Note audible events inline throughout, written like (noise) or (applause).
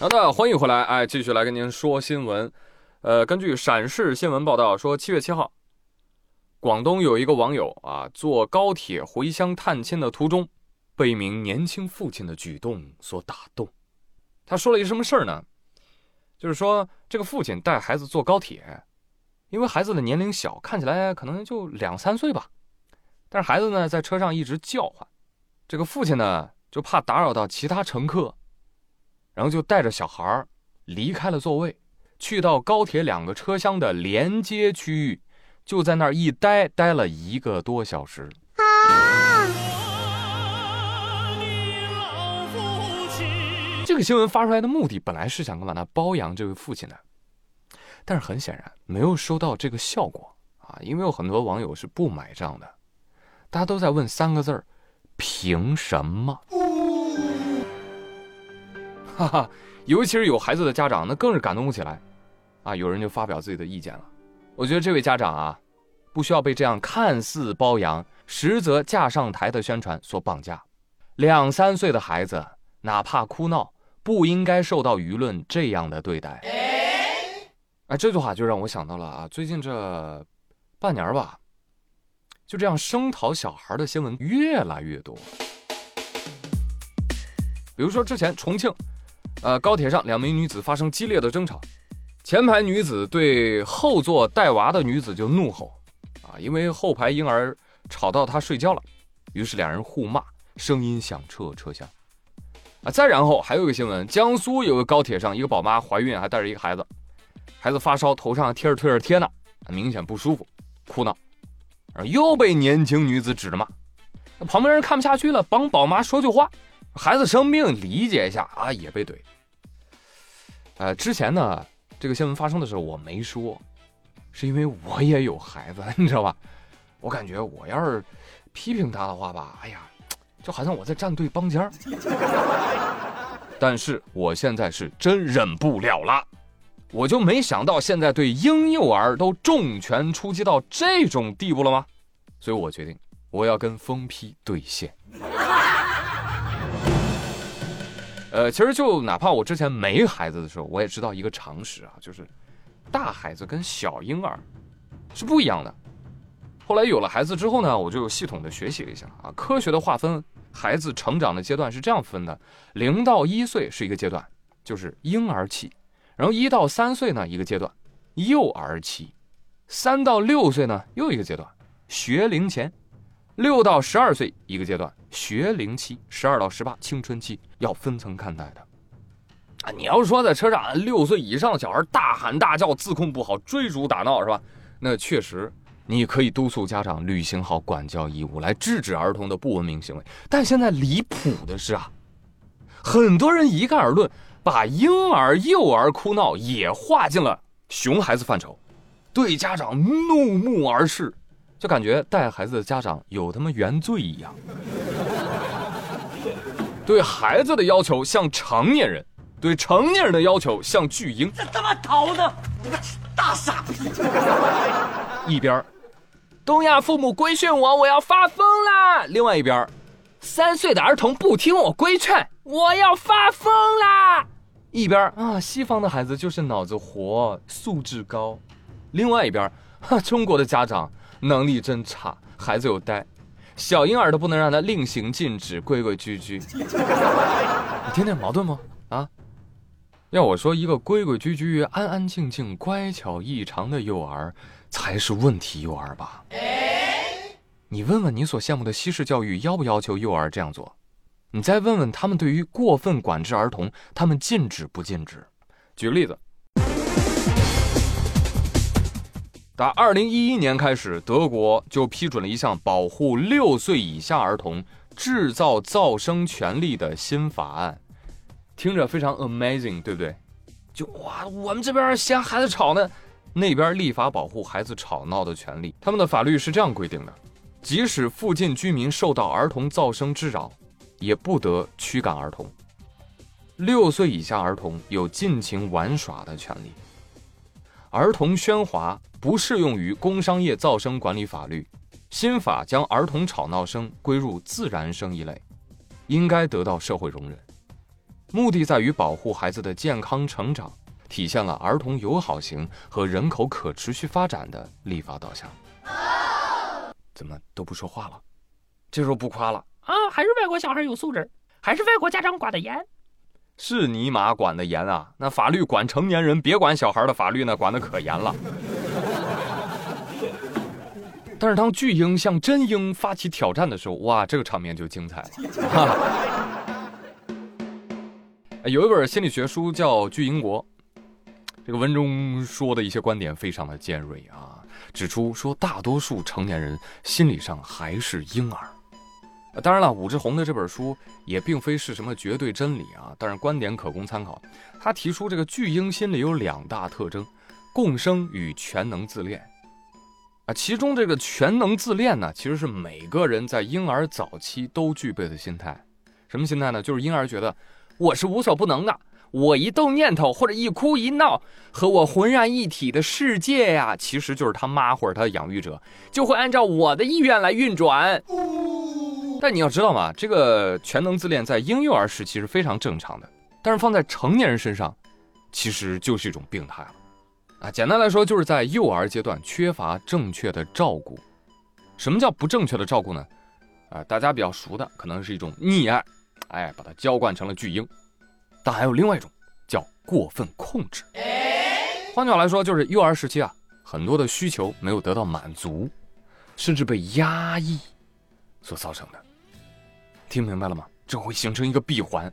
好的，欢迎回来，哎，继续来跟您说新闻。呃，根据陕市新闻报道说，七月七号，广东有一个网友啊，坐高铁回乡探亲的途中，被一名年轻父亲的举动所打动。他说了一什么事儿呢？就是说，这个父亲带孩子坐高铁，因为孩子的年龄小，看起来可能就两三岁吧，但是孩子呢在车上一直叫唤，这个父亲呢就怕打扰到其他乘客。然后就带着小孩儿离开了座位，去到高铁两个车厢的连接区域，就在那儿一待，待了一个多小时。这个新闻发出来的目的本来是想干嘛呢？包养这位父亲的，但是很显然没有收到这个效果啊！因为有很多网友是不买账的，大家都在问三个字儿：凭什么？哈哈，尤其是有孩子的家长，那更是感动不起来，啊，有人就发表自己的意见了。我觉得这位家长啊，不需要被这样看似包养，实则架上台的宣传所绑架。两三岁的孩子，哪怕哭闹，不应该受到舆论这样的对待。哎，这句话就让我想到了啊，最近这半年吧，就这样声讨小孩的新闻越来越多。比如说之前重庆。呃，高铁上两名女子发生激烈的争吵，前排女子对后座带娃的女子就怒吼，啊，因为后排婴儿吵到她睡觉了，于是两人互骂，声音响彻车厢。啊，再然后还有一个新闻，江苏有个高铁上一个宝妈怀孕还带着一个孩子，孩子发烧，头上贴着退热贴呢，明显不舒服，哭闹，然后又被年轻女子指着骂，旁边人看不下去了，帮宝妈说句话。孩子生病，理解一下啊，也被怼。呃，之前呢，这个新闻发生的时候我没说，是因为我也有孩子，(laughs) 你知道吧？我感觉我要是批评他的话吧，哎呀，就好像我在站队帮尖儿。但是我现在是真忍不了了，我就没想到现在对婴幼儿都重拳出击到这种地步了吗？所以我决定我要跟疯批对线。呃，其实就哪怕我之前没孩子的时候，我也知道一个常识啊，就是大孩子跟小婴儿是不一样的。后来有了孩子之后呢，我就系统的学习了一下啊，科学的划分孩子成长的阶段是这样分的：零到一岁是一个阶段，就是婴儿期；然后一到三岁呢一个阶段，幼儿期；三到六岁呢又一个阶段，学龄前。六到十二岁一个阶段，学龄期；十二到十八，青春期，要分层看待的。啊，你要是说在车上六岁以上的小孩大喊大叫、自控不好、追逐打闹，是吧？那确实，你可以督促家长履行好管教义务，来制止儿童的不文明行为。但现在离谱的是啊，很多人一概而论，把婴儿、幼儿哭闹也划进了熊孩子范畴，对家长怒目而视。就感觉带孩子的家长有他妈原罪一样，对孩子的要求像成年人，对成年人的要求像巨婴。这他妈逃呢？你个大傻逼！一边，东亚父母规训我，我要发疯啦！另外一边，三岁的儿童不听我规劝，我要发疯啦！一边啊，西方的孩子就是脑子活，素质高。另外一边，哈，中国的家长。能力真差，孩子又呆，小婴儿都不能让他令行禁止，规规矩矩。(laughs) 你听听矛盾吗？啊？要我说，一个规规矩矩、安安静静、乖巧异常的幼儿，才是问题幼儿吧？你问问你所羡慕的西式教育，要不要求幼儿这样做？你再问问他们，对于过分管制儿童，他们禁止不禁止？举个例子。打二零一一年开始，德国就批准了一项保护六岁以下儿童制造噪声权利的新法案，听着非常 amazing，对不对？就哇，我们这边嫌孩子吵呢，那边立法保护孩子吵闹的权利。他们的法律是这样规定的：即使附近居民受到儿童噪声之扰，也不得驱赶儿童。六岁以下儿童有尽情玩耍的权利。儿童喧哗不适用于工商业噪声管理法律，新法将儿童吵闹声归入自然声一类，应该得到社会容忍。目的在于保护孩子的健康成长，体现了儿童友好型和人口可持续发展的立法导向。怎么都不说话了？这时候不夸了啊？还是外国小孩有素质，还是外国家长管的严？是尼玛管的严啊！那法律管成年人，别管小孩的法律呢，管的可严了。但是当巨婴向真婴发起挑战的时候，哇，这个场面就精彩了。(laughs) 有一本心理学书叫《巨婴国》，这个文中说的一些观点非常的尖锐啊，指出说大多数成年人心理上还是婴儿。当然了，武志红的这本书也并非是什么绝对真理啊，但是观点可供参考。他提出这个巨婴心理有两大特征：共生与全能自恋。啊，其中这个全能自恋呢，其实是每个人在婴儿早期都具备的心态。什么心态呢？就是婴儿觉得我是无所不能的，我一动念头或者一哭一闹，和我浑然一体的世界呀，其实就是他妈或者他的养育者，就会按照我的意愿来运转。但你要知道嘛，这个全能自恋在婴幼儿时期是非常正常的，但是放在成年人身上，其实就是一种病态了。啊，简单来说，就是在幼儿阶段缺乏正确的照顾。什么叫不正确的照顾呢？啊，大家比较熟的可能是一种溺爱，哎，把它娇惯成了巨婴。但还有另外一种叫过分控制。换句话来说，就是幼儿时期啊，很多的需求没有得到满足，甚至被压抑所造成的。听明白了吗？这会形成一个闭环，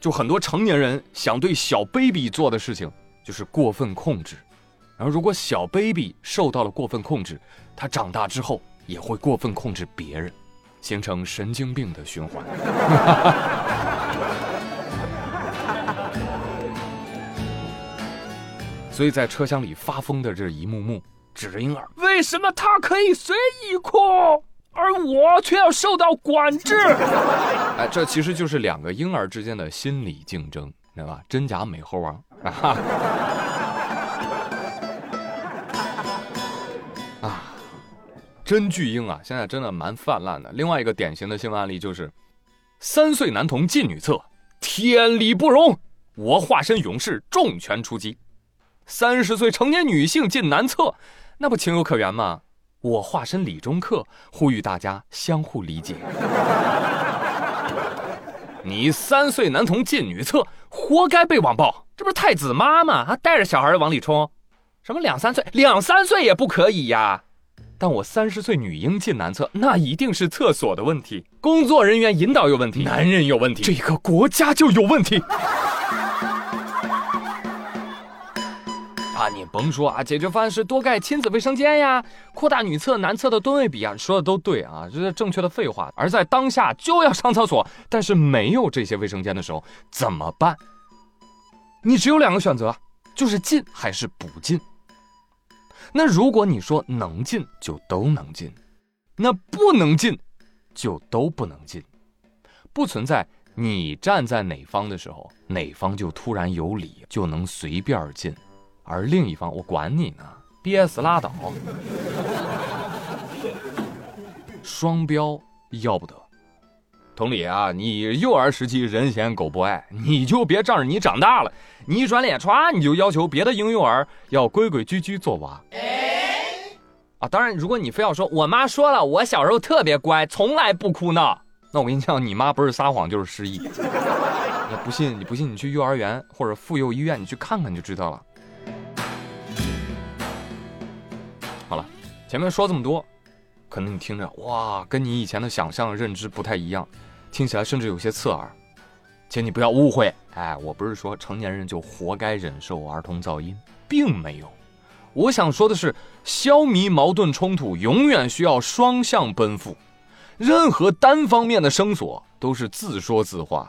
就很多成年人想对小 baby 做的事情，就是过分控制。然后，如果小 baby 受到了过分控制，他长大之后也会过分控制别人，形成神经病的循环。(laughs) 所以在车厢里发疯的这一幕幕，指着婴儿，为什么他可以随意哭？而我却要受到管制，(laughs) 哎，这其实就是两个婴儿之间的心理竞争，知道吧？真假美猴王！啊，(laughs) 真巨婴啊，现在真的蛮泛滥的。另外一个典型的新闻案例就是，三岁男童进女厕，天理不容，我化身勇士，重拳出击；三十岁成年女性进男厕，那不情有可原吗？我化身理中客，呼吁大家相互理解。(laughs) 你三岁男童进女厕，活该被网暴，这不是太子妈吗？还带着小孩往里冲，什么两三岁，两三岁也不可以呀。但我三十岁女婴进男厕，那一定是厕所的问题，工作人员引导有问题，男人有问题，这个国家就有问题。啊，你甭说啊，解决方案是多盖亲子卫生间呀，扩大女厕、男厕的吨位比啊，说的都对啊，这是正确的废话。而在当下就要上厕所，但是没有这些卫生间的时候怎么办？你只有两个选择，就是进还是不进。那如果你说能进就都能进，那不能进就都不能进，不存在你站在哪方的时候，哪方就突然有理就能随便进。而另一方，我管你呢，憋死拉倒。双标要不得。同理啊，你幼儿时期人嫌狗不爱，你就别仗着你长大了，你一转脸歘，你就要求别的婴幼儿要规规矩矩做娃。啊，当然，如果你非要说我妈说了，我小时候特别乖，从来不哭闹，那我跟你讲，你妈不是撒谎就是失忆。你不信，你不信，你去幼儿园或者妇幼医院，你去看看就知道了。好了。前面说这么多，可能你听着哇，跟你以前的想象认知不太一样，听起来甚至有些刺耳。请你不要误会，哎，我不是说成年人就活该忍受儿童噪音，并没有。我想说的是，消弭矛盾冲突永远需要双向奔赴，任何单方面的声索都是自说自话。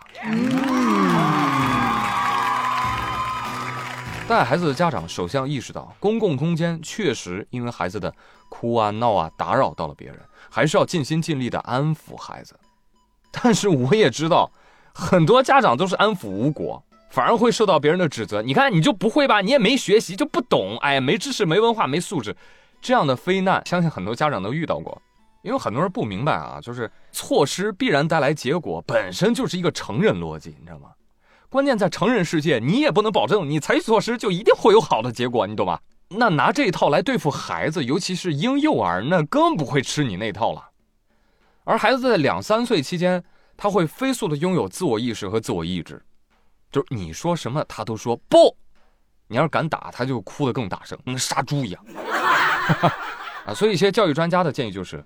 带孩子的家长首先要意识到，公共空间确实因为孩子的哭啊闹啊打扰到了别人，还是要尽心尽力的安抚孩子。但是我也知道，很多家长都是安抚无果，反而会受到别人的指责。你看，你就不会吧？你也没学习，就不懂。哎，没知识、没文化、没素质，这样的非难，相信很多家长都遇到过。因为很多人不明白啊，就是措施必然带来结果，本身就是一个成人逻辑，你知道吗？关键在成人世界，你也不能保证你采取措施就一定会有好的结果，你懂吗？那拿这一套来对付孩子，尤其是婴幼儿，那更不会吃你那套了。而孩子在两三岁期间，他会飞速的拥有自我意识和自我意志，就是你说什么他都说不，你要是敢打他就哭得更大声，跟杀猪一样。(laughs) 啊，所以一些教育专家的建议就是，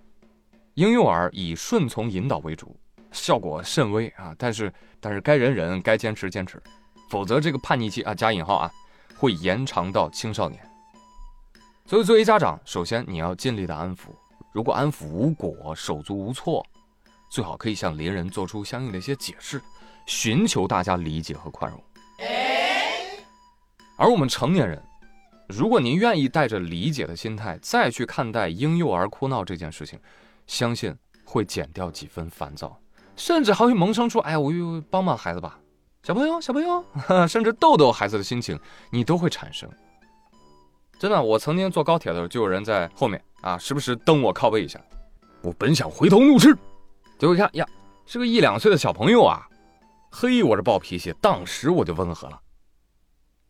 婴幼儿以顺从引导为主，效果甚微啊。但是但是该忍忍，该坚持坚持，否则这个叛逆期啊加引号啊会延长到青少年。所以，作为家长，首先你要尽力的安抚。如果安抚无果、手足无措，最好可以向邻人做出相应的一些解释，寻求大家理解和宽容。而我们成年人，如果您愿意带着理解的心态再去看待婴幼儿哭闹这件事情，相信会减掉几分烦躁，甚至还会萌生出“哎，我又帮帮孩子吧，小朋友，小朋友 (laughs) ”，甚至逗逗孩子的心情，你都会产生。真的，我曾经坐高铁的时候，就有人在后面啊，时不时蹬我靠背一下。我本想回头怒斥，结果一看呀，是个一两岁的小朋友啊。嘿，我这暴脾气，当时我就温和了。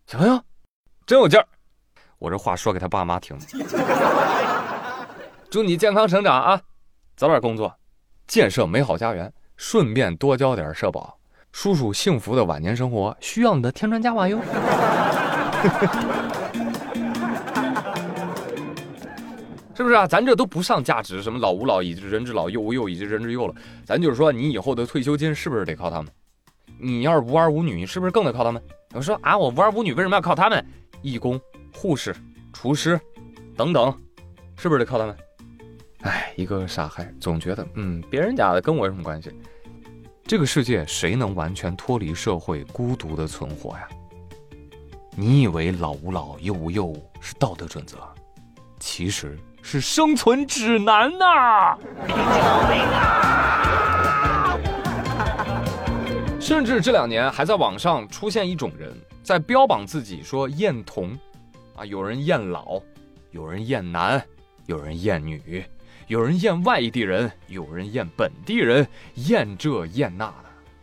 小朋友，真有劲儿。我这话说给他爸妈听的。(laughs) 祝你健康成长啊，早点工作，建设美好家园，顺便多交点社保。叔叔幸福的晚年生活需要你的添砖加瓦哟。(laughs) 是不是啊？咱这都不上价值，什么老吾老以及人之老，幼吾幼以及人之幼了。咱就是说，你以后的退休金是不是得靠他们？你要是无儿无女，是不是更得靠他们？我说啊，我无儿无女，为什么要靠他们？义工、护士、厨师等等，是不是得靠他们？哎，一个个傻孩，总觉得嗯，别人家的跟我有什么关系？这个世界谁能完全脱离社会，孤独的存活呀？你以为老吾老，幼吾幼是道德准则，其实。是生存指南呐！(laughs) 甚至这两年还在网上出现一种人，在标榜自己说厌童，啊，有人厌老，有人厌男，有人厌女，有人厌外地人，有人厌本地人，厌这厌那的，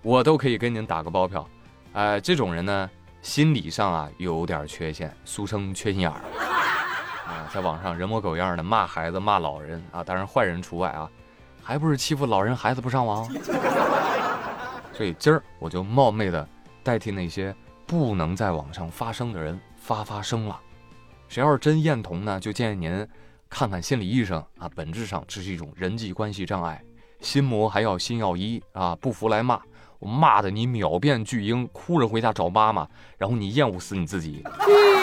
我都可以跟您打个包票。哎，这种人呢，心理上啊有点缺陷，俗称缺心眼儿。在网上人模狗样的骂孩子、骂老人啊，当然坏人除外啊，还不是欺负老人孩子不上网？所以今儿我就冒昧的代替那些不能在网上发声的人发发声了。谁要是真厌童呢，就建议您看看心理医生啊，本质上这是一种人际关系障碍，心魔还要心药医啊，不服来骂，我骂的你秒变巨婴，哭着回家找妈妈，然后你厌恶死你自己。(laughs)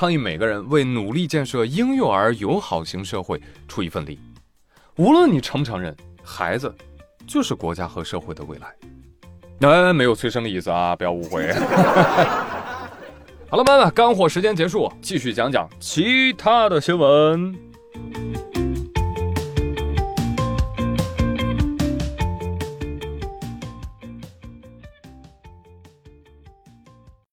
倡议每个人为努力建设婴幼儿友好型社会出一份力，无论你承不承认，孩子就是国家和社会的未来。那没有催生的意思啊，不要误会。(laughs) 好了，朋友们，干货时间结束，继续讲讲其他的新闻。